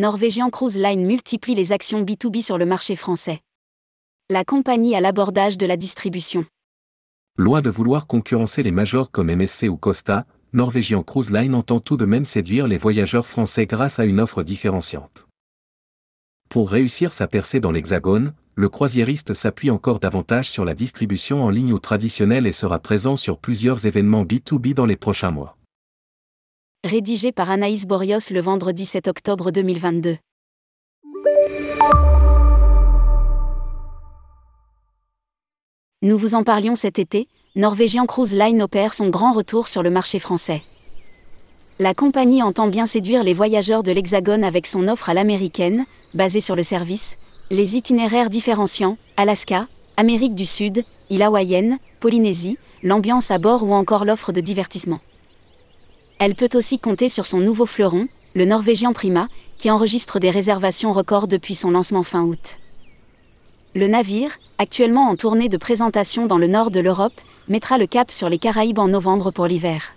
Norwegian Cruise Line multiplie les actions B2B sur le marché français. La compagnie a l'abordage de la distribution. Loin de vouloir concurrencer les majors comme MSC ou Costa, Norwegian Cruise Line entend tout de même séduire les voyageurs français grâce à une offre différenciante. Pour réussir sa percée dans l'Hexagone, le croisiériste s'appuie encore davantage sur la distribution en ligne ou traditionnelle et sera présent sur plusieurs événements B2B dans les prochains mois rédigé par Anaïs Borios le vendredi 7 octobre 2022. Nous vous en parlions cet été, Norwegian Cruise Line opère son grand retour sur le marché français. La compagnie entend bien séduire les voyageurs de l'Hexagone avec son offre à l'américaine, basée sur le service, les itinéraires différenciants, Alaska, Amérique du Sud, île hawaïenne, Polynésie, l'ambiance à bord ou encore l'offre de divertissement. Elle peut aussi compter sur son nouveau fleuron, le Norvégien Prima, qui enregistre des réservations records depuis son lancement fin août. Le navire, actuellement en tournée de présentation dans le nord de l'Europe, mettra le cap sur les Caraïbes en novembre pour l'hiver.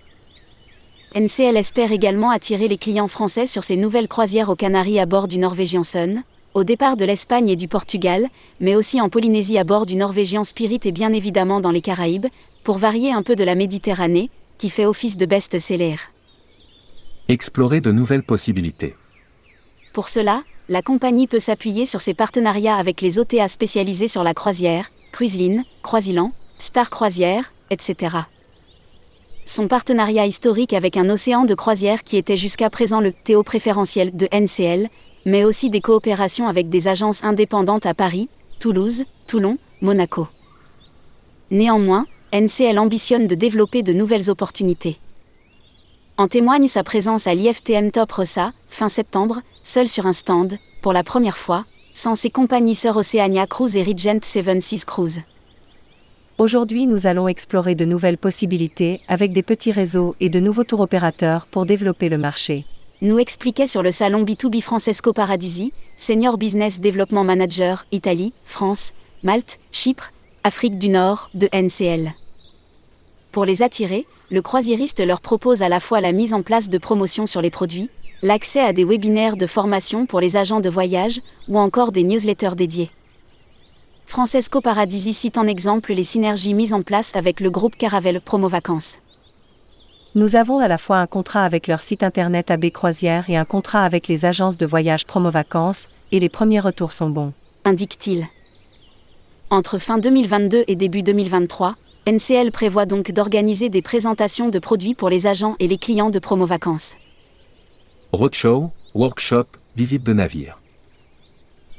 NCL espère également attirer les clients français sur ses nouvelles croisières aux Canaries à bord du Norwegian Sun, au départ de l'Espagne et du Portugal, mais aussi en Polynésie à bord du Norwegian Spirit et bien évidemment dans les Caraïbes, pour varier un peu de la Méditerranée, qui fait office de best-seller. Explorer de nouvelles possibilités. Pour cela, la compagnie peut s'appuyer sur ses partenariats avec les OTA spécialisés sur la croisière, Cruiseline, Croisilan, Star Croisière, etc. Son partenariat historique avec un océan de croisière qui était jusqu'à présent le Théo préférentiel de NCL, mais aussi des coopérations avec des agences indépendantes à Paris, Toulouse, Toulon, Monaco. Néanmoins, NCL ambitionne de développer de nouvelles opportunités. En témoigne sa présence à l'IFTM Top Rossa, fin septembre, seul sur un stand, pour la première fois, sans ses compagnies sœurs Oceania Cruise et Regent Seven Seas Cruise. Aujourd'hui, nous allons explorer de nouvelles possibilités avec des petits réseaux et de nouveaux tours opérateurs pour développer le marché. Nous expliquait sur le salon B2B Francesco Paradisi, Senior Business Development Manager, Italie, France, Malte, Chypre, Afrique du Nord, de NCL. Pour les attirer, le croisiériste leur propose à la fois la mise en place de promotions sur les produits, l'accès à des webinaires de formation pour les agents de voyage ou encore des newsletters dédiés. Francesco Paradisi cite en exemple les synergies mises en place avec le groupe Caravelle Promo Vacances. Nous avons à la fois un contrat avec leur site internet AB Croisière et un contrat avec les agences de voyage Promo Vacances, et les premiers retours sont bons. Indique-t-il. Entre fin 2022 et début 2023, NCL prévoit donc d'organiser des présentations de produits pour les agents et les clients de promo vacances. Roadshow, workshop, visite de navire.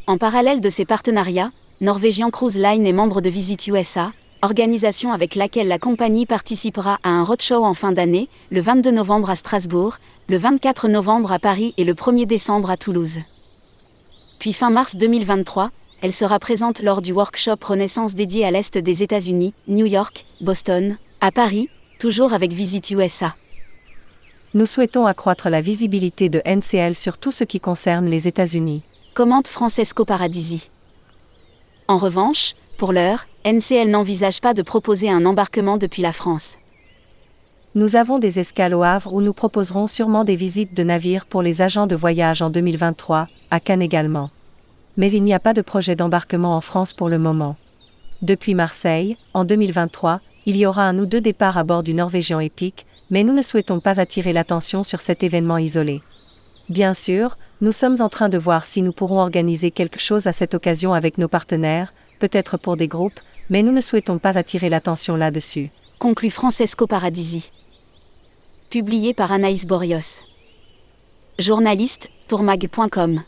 En parallèle de ces partenariats, Norwegian Cruise Line est membre de Visit USA, organisation avec laquelle la compagnie participera à un roadshow en fin d'année, le 22 novembre à Strasbourg, le 24 novembre à Paris et le 1er décembre à Toulouse. Puis fin mars 2023, elle sera présente lors du workshop Renaissance dédié à l'Est des États-Unis, New York, Boston, à Paris, toujours avec Visit USA. Nous souhaitons accroître la visibilité de NCL sur tout ce qui concerne les États-Unis. Commente Francesco Paradisi. En revanche, pour l'heure, NCL n'envisage pas de proposer un embarquement depuis la France. Nous avons des escales au Havre où nous proposerons sûrement des visites de navires pour les agents de voyage en 2023, à Cannes également mais il n'y a pas de projet d'embarquement en France pour le moment. Depuis Marseille, en 2023, il y aura un ou deux départs à bord du Norvégien Epic, mais nous ne souhaitons pas attirer l'attention sur cet événement isolé. Bien sûr, nous sommes en train de voir si nous pourrons organiser quelque chose à cette occasion avec nos partenaires, peut-être pour des groupes, mais nous ne souhaitons pas attirer l'attention là-dessus. Conclut Francesco Paradisi. Publié par Anaïs Borios. Journaliste, tourmag.com